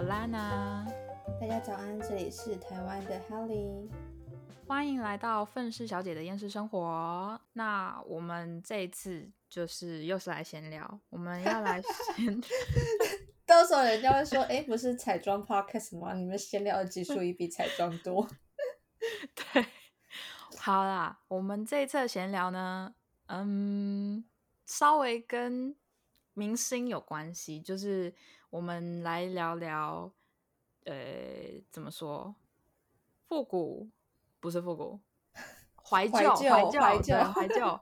Alana，大家早安，这里是台湾的 Helly，欢迎来到愤世小姐的厌世生活。那我们这一次就是又是来闲聊，我们要来闲，到时候人家会说，哎，不是彩妆 Podcast 吗？你们闲聊的集数也比彩妆多。对，好啦，我们这一次的闲聊呢，嗯，稍微跟明星有关系，就是我们来聊聊，呃，怎么说，复古不是复古，怀旧，怀旧怀旧怀旧，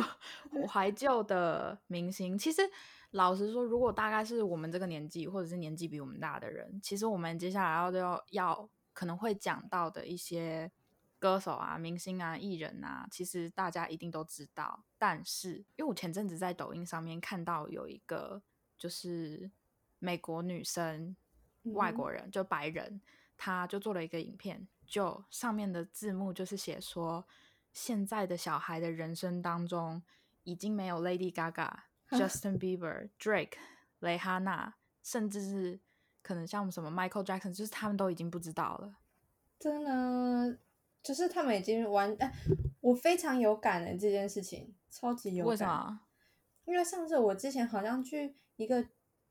怀旧的明星。其实老实说，如果大概是我们这个年纪，或者是年纪比我们大的人，其实我们接下来要要要可能会讲到的一些歌手啊、明星啊、艺人啊，其实大家一定都知道。但是，因为我前阵子在抖音上面看到有一个，就是美国女生，外嗯国人，就白人，她就做了一个影片，就上面的字幕就是写说，现在的小孩的人生当中，已经没有 Lady Gaga、Justin Bieber、Drake、蕾哈娜，甚至是可能像什么 Michael Jackson，就是他们都已经不知道了。真的，就是他们已经完，哎，我非常有感的这件事情，超级有感。为什么？因为上次我之前好像去一个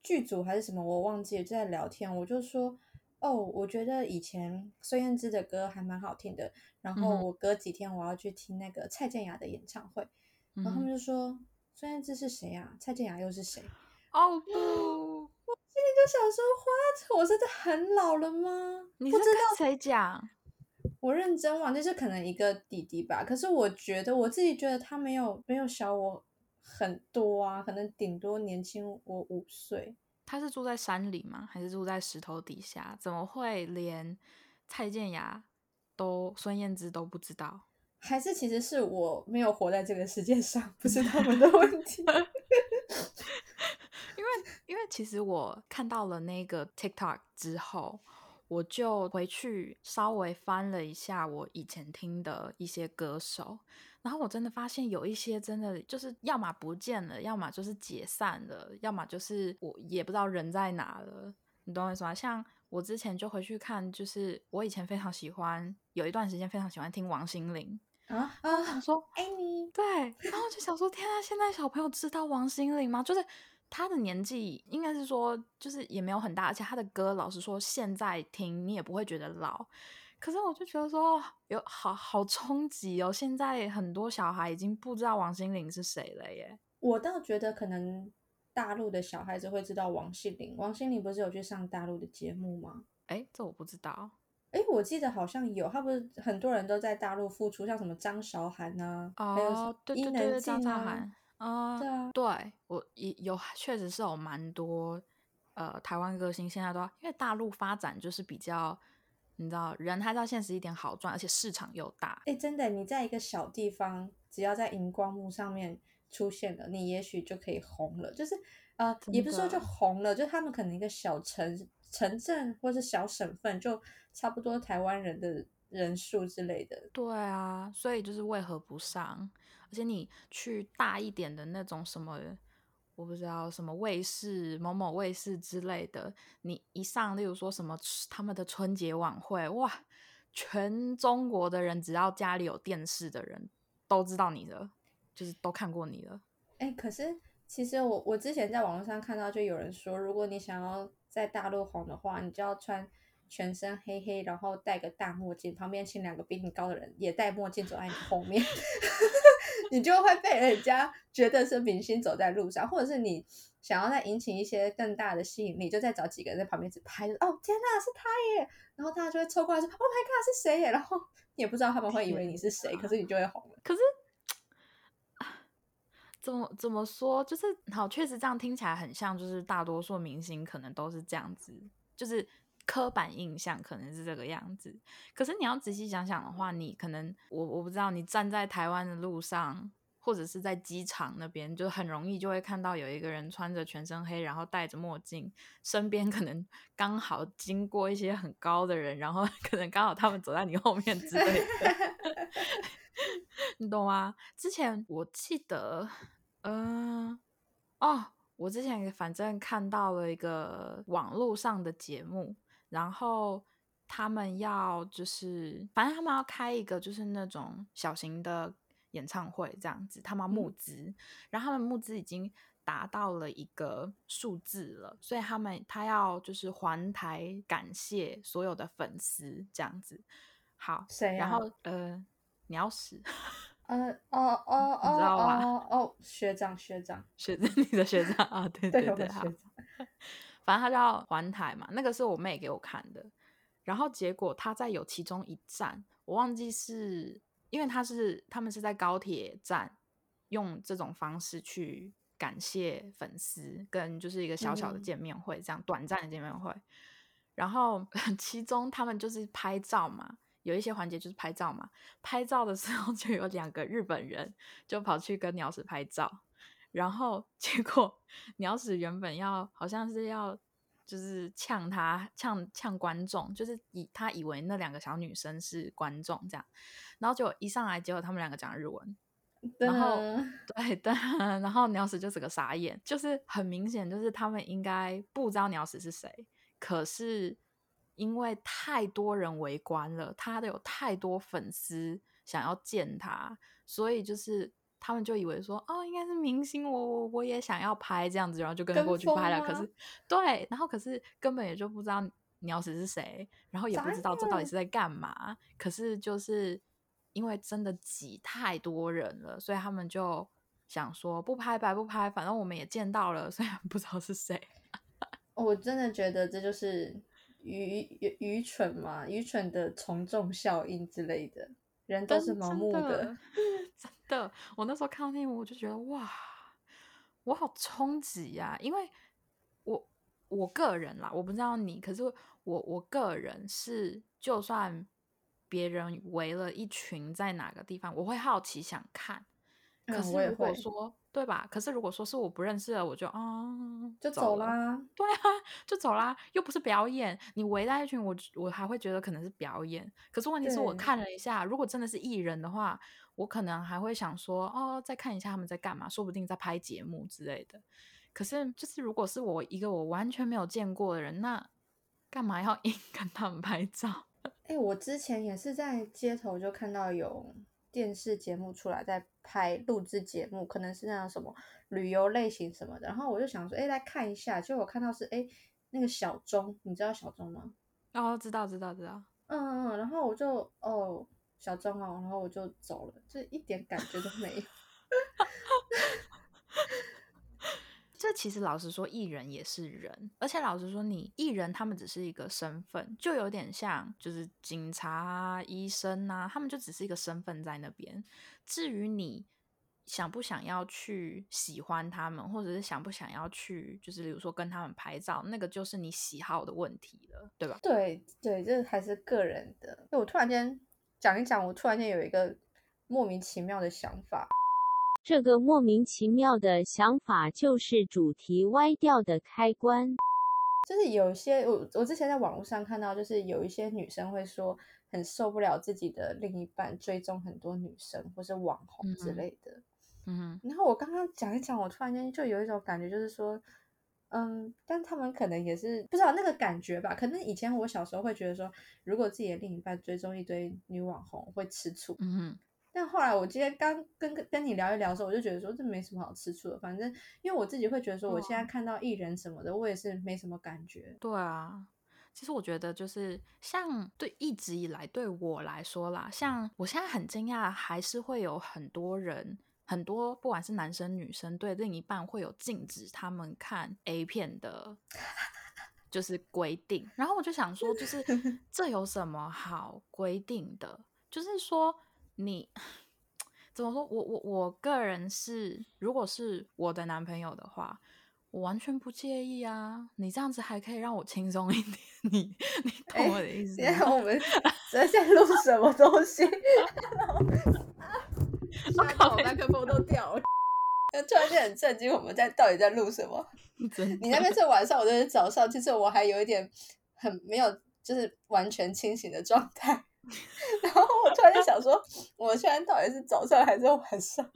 剧组还是什么，我忘记了，就在聊天，我就说，哦，我觉得以前孙燕姿的歌还蛮好听的，然后我隔几天我要去听那个蔡健雅的演唱会，然后他们嗯就说孙燕姿是谁啊？蔡健雅又是谁？哦不，我心里就想说，what？我真的很老了吗？你不知是跟谁讲？我认真忘，就是可能一个弟弟吧。可是我觉得我自己觉得他没有没有小我很多啊，可能顶多年轻我五岁。他是住在山里吗？还是住在石头底下？怎么会连蔡健雅都孙燕姿都不知道？还是其实是我没有活在这个世界上，不是他们的问题。因为因为其实我看到了那个 TikTok 之后，我就回去稍微翻了一下我以前听的一些歌手，然后我真的发现有一些真的就是要么不见了，要么就是解散了，要么就是我也不知道人在哪了。你懂我意思吗？像我之前就回去看，就是我以前非常喜欢，有一段时间非常喜欢听王心凌，啊我想啊！说爱你，对，然后就想说，天啊，现在小朋友知道王心凌吗？就是他的年纪，应该是说，就是也没有很大，而且他的歌，老实说，现在听你也不会觉得老。可是我就觉得说，有好好冲击哦！现在很多小孩已经不知道王心凌是谁了耶。我倒觉得可能大陆的小孩子会知道王心凌。王心凌不是有去上大陆的节目吗？哎，这我不知道。哎，我记得好像有，他不是很多人都在大陆复出，像什么张韶涵啊，还有什哦对对对对，能静张韶啊，涵，啊、对啊，对我也有，确实是有蛮多呃台湾歌星现在都因为大陆发展就是比较，你知道人还是要现实一点好赚，而且市场又大。哎，真的，你在一个小地方，只要在荧光幕上面出现了，你也许就可以红了。就是呃，也不是说就红了，就他们可能一个小城城镇或是小省份，就差不多台湾人的人数之类的。对啊，所以就是为何不上？而且你去大一点的那种什么，我不知道什么卫视、某某卫视之类的，你一上，例如说什么他们的春节晚会，哇，全中国的人只要家里有电视的人都知道你的，就是都看过你了。哎，可是其实我我之前在网络上看到，就有人说，如果你想要在大陆红的话，你就要穿全身黑黑，然后戴个大墨镜，旁边请两个比你高的人也戴墨镜走在你后面，你就会被人家觉得是明星走在路上，或者是你想要再引起一些更大的吸引力，就再找几个人在旁边只拍，哦天呐，是他耶！然后大家就会凑过来说，Oh my god，是谁耶？然后你也不知道他们会以为你是谁，可是你就会红了。可是怎么怎么说，就是好，确实这样听起来很像，就是大多数明星可能都是这样子，就是刻板印象可能是这个样子。可是你要仔细想想的话，你可能我我不知道，你站在台湾的路上，或者是在机场那边，就很容易就会看到有一个人穿着全身黑，然后戴着墨镜，身边可能刚好经过一些很高的人，然后 可能刚好他们走在你后面之类的。你懂吗？之前我记得，嗯、哦，我之前反正看到了一个网络上的节目，然后他们要就是，反正他们要开一个就是那种小型的演唱会这样子，他们要募资，然后他们募资已经达到了一个数字了，所以他们他要就是还台感谢所有的粉丝这样子。好，谁啊？然后呃，鸟屎 呃，哦哦哦哦哦，学长学长，学你的学长啊，对对，对学。长，反正他叫环台嘛，那个是我妹给我看的。然后结果他在有其中一站，我忘记是因为他是他们是在高铁站用这种方式去感谢粉丝，跟就是一个小小的嗯见面会，这样短暂的见面会。然后 其中他们就是拍照嘛，有一些环节就是拍照嘛。拍照的时候就有两个日本人就跑去跟鸟屎拍照，然后 结果鸟屎原本要好像是要就是呛他呛呛观众，就是以他以为那两个小女生是观众这样，然后就一上来结果他们两个讲日文，然后噔对 的，然后鸟屎就整个傻眼，就是很明显，就是他们应该不知道鸟屎是谁，可是因为太多人围观了，他的有太多粉丝想要见他，所以就是他们就以为说，哦，应该是明星，我我我也想要拍这样子，然后就跟跟过去拍了。可是对，然后可是根本也就不知道鸟屎是谁，然后也不知道这到底是在干嘛。可是就是因为真的挤太多人了，所以他们就想说不拍白不拍，反正我们也见到了，虽然不知道是谁。我真的觉得这就是愚愚愚蠢嘛，愚蠢的从众效应之类的，人都是盲目的的，真的。我那时候看到那一幕，我就觉得哇，我好冲击呀、因为我我个人啦，我不知道你，可是我我个人是，就算别人围了一群在哪个地方，我会好奇想看。可嗯我也是如果会说对吧？可是如果说是我不认识的，我就啊、就走啦。对啊，就走啦，又不是表演，你围在一群，我我还会觉得可能是表演。可是问题是我看了一下，如果真的是艺人的话，我可能还会想说，哦，再看一下他们在干嘛，说不定在拍节目之类的。可是就是如果是我一个我完全没有见过的人，那干嘛要硬 跟他们拍照？哎、我之前也是在街头就看到有电视节目出来在拍录制节目，可能是那种什么旅游类型什么的，然后我就想说，哎、来看一下，结果我看到是哎、那个小钟，你知道小钟吗？哦，知道知道知道，嗯嗯，嗯然后我就哦小钟哦，然后我就走了，就一点感觉都没有。这其实老实说，艺人也是人，而且老实说，你艺人他们只是一个身份，就有点像就是警察啊、医生啊，他们就只是一个身份在那边。至于你想不想要去喜欢他们，或者是想不想要去，就是比如说跟他们拍照，那个就是你喜好的问题了，对吧？对对，这还是个人的。我突然间讲一讲，我突然间有一个莫名其妙的想法。这个莫名其妙的想法就是主题歪掉的开关。就是有些我我之前在网络上看到，就是有一些女生会说很受不了自己的另一半追踪很多女生或是网红之嗯类的。嗯然后我刚刚讲一讲，我突然间就有一种感觉，就是说，嗯，但他们可能也是不知道那个感觉吧。可能以前我小时候会觉得说，如果自己的另一半追踪一堆女网红会吃醋，嗯哼，但后来我今天刚跟跟跟你聊一聊的时候，我就觉得说这没什么好吃醋的。反正因为我自己会觉得说，我现在哦看到艺人什么的，我也是没什么感觉。对啊。其实我觉得，就是像对一直以来对我来说啦，像我现在很惊讶，还是会有很多人，很多不管是男生女生，对另一半会有禁止他们看 A 片的，就是规定。然后我就想说，就是 这有什么好规定的？就是说你怎么说？我我我个人是，如果是我的男朋友的话，我完全不介意啊。你这样子还可以让我轻松一点，你你懂我的意思现在？我们在在录什么东西？我麦克风都掉了。突然间很震惊，我们在到底在录什么？你那边是晚上，我这边是早上，其实我还有一点很没有，就是完全清醒的状态。然后我突然就想说，我现在到底是早上还是晚上？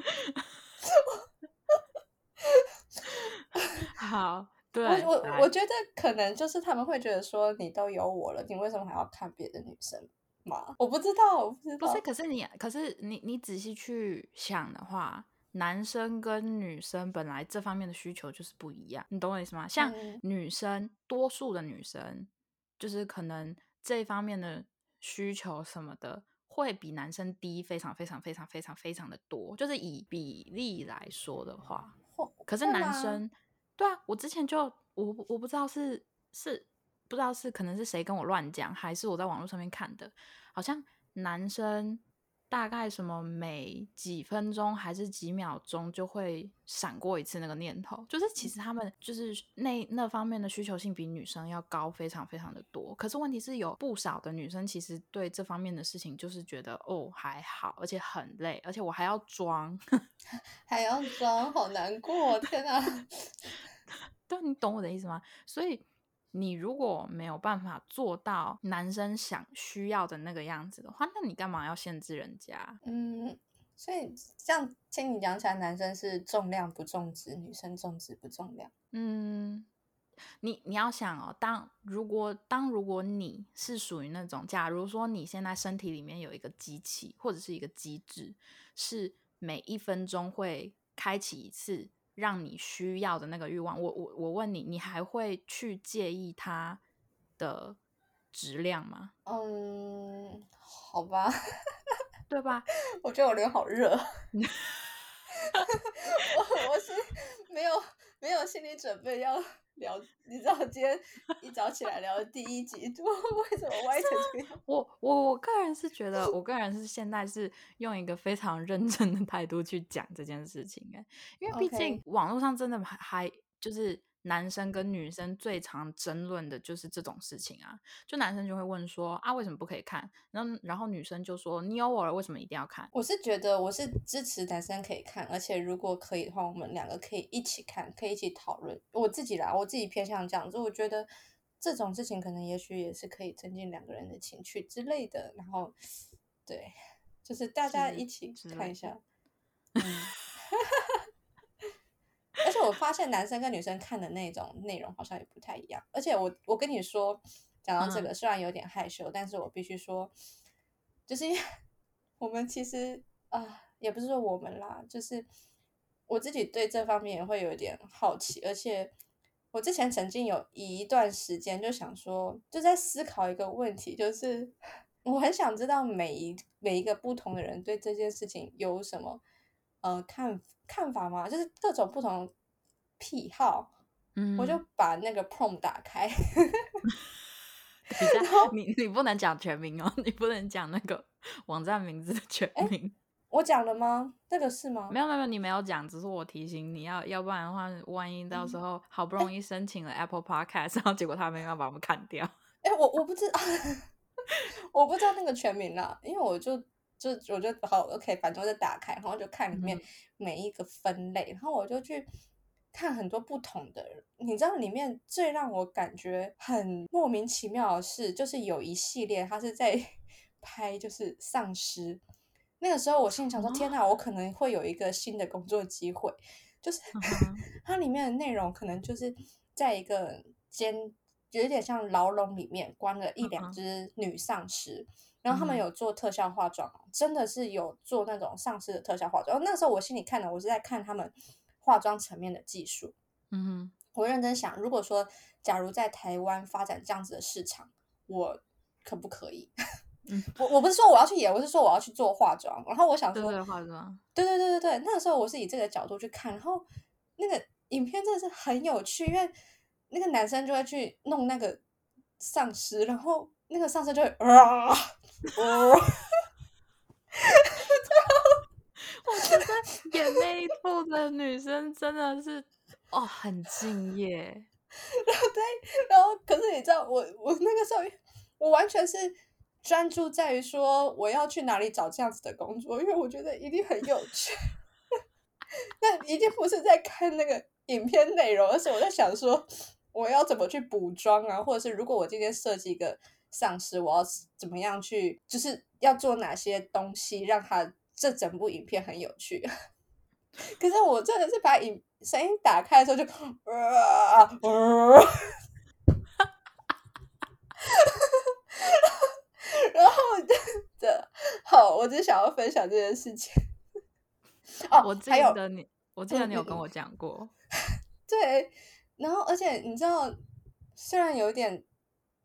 好，对，我我我觉得可能就是他们会觉得说你都有我了，你为什么还要看别的女生嘛？我不知道，我不知道。不是，可是你，可是你，你仔细去想的话，男生跟女生本来这方面的需求就是不一样，你懂我意思吗？像嗯女生，多数的女生就是可能这一方面的需求什么的，会比男生低非常非常非常非常非常的多，就是以比例来说的话，可是男生，对啊，我之前就我我不知道是是不知道是可能是谁跟我乱讲，还是我在网络上面看的，好像男生大概什么每几分钟还是几秒钟就会闪过一次那个念头，就是其实他们就是那那方面的需求性比女生要高非常非常的多。可是问题是有不少的女生其实对这方面的事情就是觉得哦还好，而且很累，而且我还要装。还要装，好难过，天哪！对，你懂我的意思吗？所以你如果没有办法做到男生想需要的那个样子的话，那你干嘛要限制人家？嗯，所以这样听你讲起来，男生是重量不重质，女生重质不重量。嗯，你你要想哦，当如果当如果你是属于那种，假如说你现在身体里面有一个机器或者是一个机制，是每一分钟会开启一次让你需要的那个欲望，我我我问你，你还会去介意它的质量吗？嗯，好吧，对吧？我觉得我脸好热。我我是没有没有心理准备要 聊，你知道今天一早起来聊的第一集，我 为什么歪成这样？我我我个人是觉得，我个人是现在是用一个非常认真的态度去讲这件事情哎，因为毕竟网络上真的还还就是男生跟女生最常争论的就是这种事情啊，就男生就会问说啊为什么不可以看，然后然后女生就说你有我了为什么一定要看？我是觉得我是支持男生可以看，而且如果可以的话，我们两个可以一起看，可以一起讨论。我自己啦，我自己偏向这样子，我觉得这种事情可能也许也是可以增进两个人的情趣之类的。然后，对，就是大家一起看一下。我发现男生跟女生看的那种内容好像也不太一样。而且我我跟你说，讲到这嗯个，虽然有点害羞，但是我必须说，就是因为我们其实啊、也不是说我们啦，就是我自己对这方面也会有点好奇，而且我之前曾经有一段时间就想说，就在思考一个问题，就是 我很想知道每一每一个不同的人对这件事情有什么呃看看法吗？就是各种不同癖好，嗯，我就把那个 prom 打开，你你不能讲全名哦，你不能讲那个网站名字的全名。我讲了吗？这个是吗？没有没有，你没有讲，只是我提醒你要，要不然的话，万一到时嗯候好不容易申请了 Apple Podcast，然后结果他们要把我们砍掉。哎、我我不知道，我不知道那个全名啦，因为我就就我就好 OK，反正我就打开，然后就看里面嗯每一个分类，然后我就去看很多不同的人。你知道里面最让我感觉很莫名其妙的是，就是有一系列他是在 拍就是丧尸。那个时候我心里想说，天哪，我可能会有一个新的工作机会，就是 它里面的内容可能就是在一个监有一点像牢笼里面关了一两只女丧尸，然后他们有做特效化妆，真的是有做那种丧尸的特效化妆。那时候我心里看的，我是在看他们化妆层面的技术。嗯哼，我认真想，如果说假如在台湾发展这样子的市场，我可不可以？嗯我我不是说我要去演，我是说我要去做化妆。然后我想说，化妆。对对对对对，那个时候我是以这个角度去看，然后那个影片真的是很有趣，因为那个男生就会去弄那个丧尸，然后那个丧尸就会啊，哦，我觉得演那一部的女生真的是哦，很敬业。然后对，然后可是你知道，我我那个时候我完全是专注在于说我要去哪里找这样子的工作，因为我觉得一定很有趣。那一定不是在看那个影片内容，而是我在想说我要怎么去补妆啊，或者是如果我今天设计一个丧尸，我要怎么样去，就是要做哪些东西让它这整部影片很有趣。可是我真的是把影声音打开的时候就，呃呃 然后的好，我只想要分享这件事情。哦，我记得你，我记得你有跟我讲过，对，然后而且你知道，虽然有点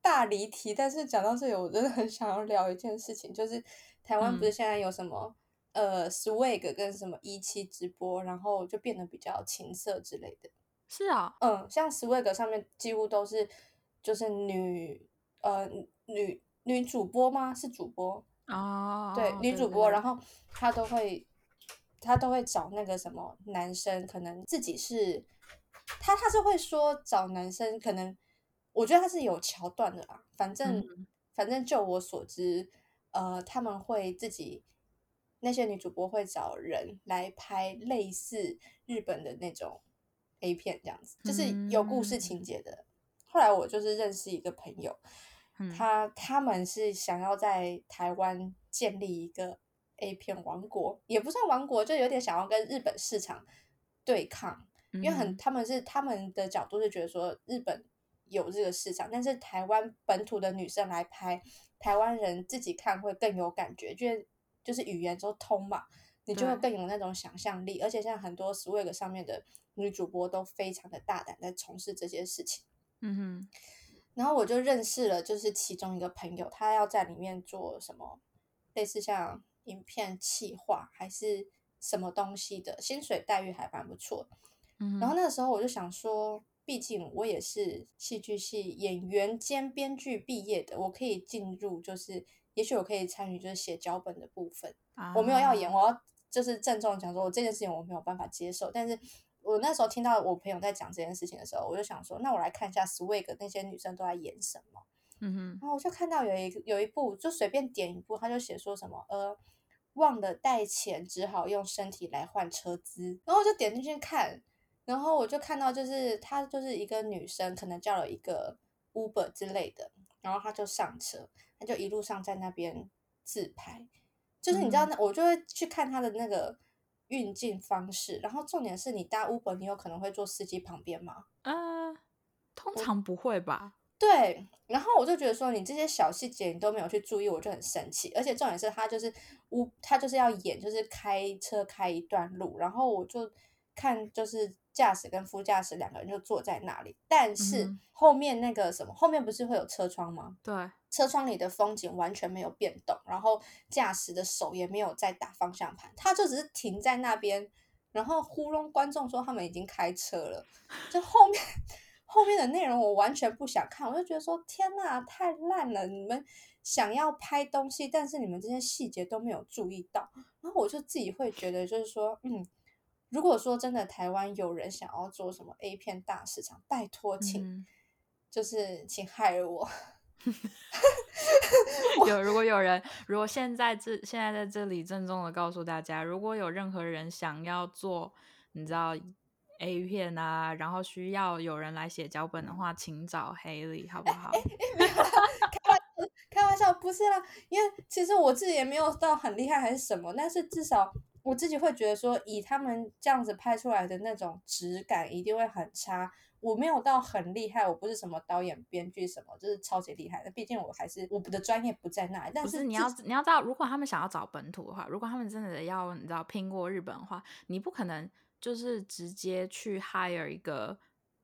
大离题，但是讲到这里，我真的很想要聊一件事情，就是台湾不是嗯现在有什么、呃 swag 跟什么一期直播，然后就变得比较情色之类的。是啊，嗯，像 swag 上面几乎都是就是女呃女女主播吗？是主播，哦，对，女主播，然后后她都会，她都会找那个什么男生，可能自己是，她她是会说找男生，可能我觉得她是有桥段的啦。反正、嗯反正就我所知，呃，他们会自己那些女主播会找人来拍类似日本的那种 A 片，这样子，就是有故事情节的。后来我就是认识一个朋友，嗯。他他们是想要在台湾建立一个 A 片王国，也不算王国，就有点想要跟日本市场对抗，因为很嗯。他们是他们的角度是觉得说日本有这个市场，但是台湾本土的女生来拍，台湾人自己看会更有感觉，因为就是语言都通嘛，你就会更有那种想象力，而且像很多 Swag 上面的女主播都非常的大胆在从事这些事情。嗯哼，然后我就认识了，就是其中一个朋友，他要在里面做什么，类似像影片企划还是什么东西的，薪水待遇还蛮不错。嗯，然后那个时候我就想说，毕竟我也是戏剧系演员兼编剧毕业的，我可以进入，就是也许我可以参与就是写脚本的部分。我没有要演，啊我要就是郑重地讲说，我这件事情我没有办法接受。但是我那时候听到我朋友在讲这件事情的时候，我就想说，那我来看一下 Swag 那些女生都在演什么。嗯哼，然后我就看到有一有一部，就随便点一部，他就写说什么呃，忘了带钱，只好用身体来换车资。然后我就点进去看，然后我就看到就是她就是一个女生，可能叫了一个 Uber 之类的，然后她就上车，她就一路上在那边自拍，就是你知道那、我就会去看他的那个运镜方式，然后重点是你搭 Uber，你有可能会坐司机旁边吗？呃，通常不会吧？对，然后我就觉得说你这些小细节你都没有去注意，我就很生气。而且重点是他就是乌，他就是要演，就是开车开一段路，然后我就看就是驾驶跟副驾驶两个人就坐在那里，但是后面那个什么，后面不是会有车窗吗？对，车窗里的风景完全没有变动，然后驾驶的手也没有在打方向盘，他就只是停在那边，然后糊弄观众说他们已经开车了。就后面后面的内容我完全不想看，我就觉得说天呐，太烂了！你们想要拍东西，但是你们这些细节都没有注意到，然后我就自己会觉得就是说，嗯。如果说真的台湾有人想要做什么 A 片大市场，拜托请、嗯就是请害我。有 如果有人，如果现在这现在在这里郑重的告诉大家，如果有任何人想要做，你知道 A 片啊，然后需要有人来写脚本的话，请找 Haley 好不好？开玩笑，不是啦，因为其实我自己也没有到很厉害还是什么，但是至少我自己会觉得说，以他们这样子拍出来的那种质感，一定会很差。我没有到很厉害，我不是什么导演、编剧什么，就是超级厉害的。毕竟我还是我的专业不在那里。但不是你要你要知道，如果他们想要找本土的话，如果他们真的要你知道拼过日本的话，你不可能就是直接去 hire 一个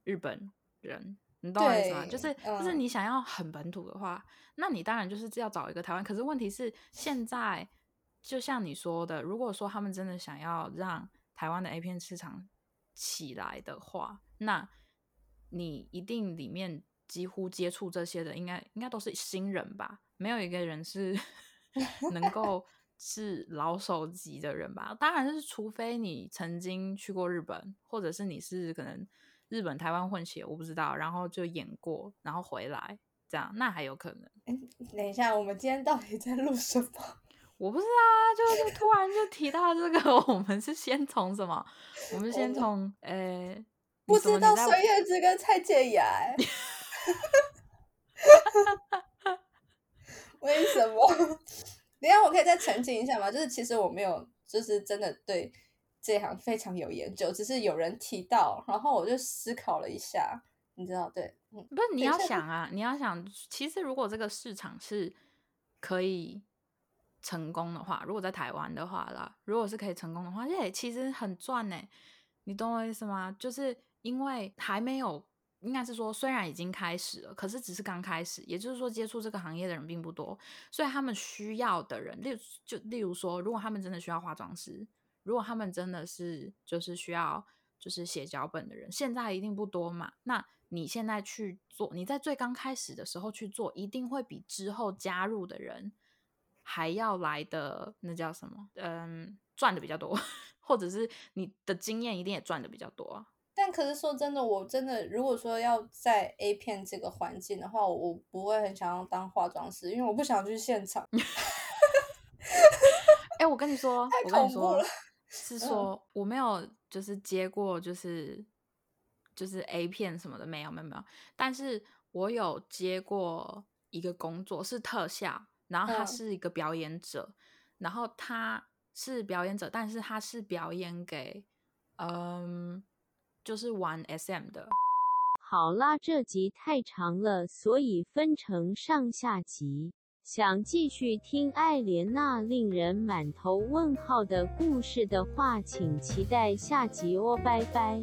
日本人，你懂我意思吗？就是就是嗯你想要很本土的话，那你当然就是要找一个台湾。可是问题是现在就像你说的，如果说他们真的想要让台湾的 A 片市场起来的话，那你一定里面几乎接触这些的，应该应该都是新人吧？没有一个人是 能够 是老手级的人吧？当然是，除非你曾经去过日本，或者是你是可能日本台湾混血，我不知道，然后就演过，然后回来这样，那还有可能。等一下，我们今天到底在录什么？我不知道啊，就就突然就提到这个，我们是先从什么？我们先从呃，你不知道孙燕姿跟蔡健雅、欸，为什么？等下我可以再澄清一下吗？就是其实我没有，就是真的对这行非常有研究，只是有人提到，然后我就思考了一下，你知道，对，嗯，不是你要想啊，你要想，其实如果这个市场是可以成功的话，如果在台湾的话啦，如果是可以成功的话，这其实很赚呢。你懂我意思吗？就是因为还没有，应该是说虽然已经开始了，可是只是刚开始，也就是说接触这个行业的人并不多，所以他们需要的人，例如就例如说，如果他们真的需要化妆师，如果他们真的是就是需要就是写脚本的人，现在一定不多嘛。那你现在去做，你在最刚开始的时候去做，一定会比之后加入的人还要来的那叫什么？嗯，赚的比较多，或者是你的经验一定也赚的比较多。但可是说真的，我真的如果说要在 A 片这个环境的话，我我不会很想要当化妆师，因为我不想去现场。哎、我跟你说，太我跟你说恐怖了，是嗯。说我没有就是接过就是就是 A 片什么的，没有没有没有，但是我有接过一个工作是特效，然后他嗯。是一个表演者，然后他是表演者，但是他是表演给嗯就是玩 SM 的，好啦，这集太长了，所以分成上下集。想继续听艾莲娜令人满头问号的故事的话，请期待下集哦，拜拜。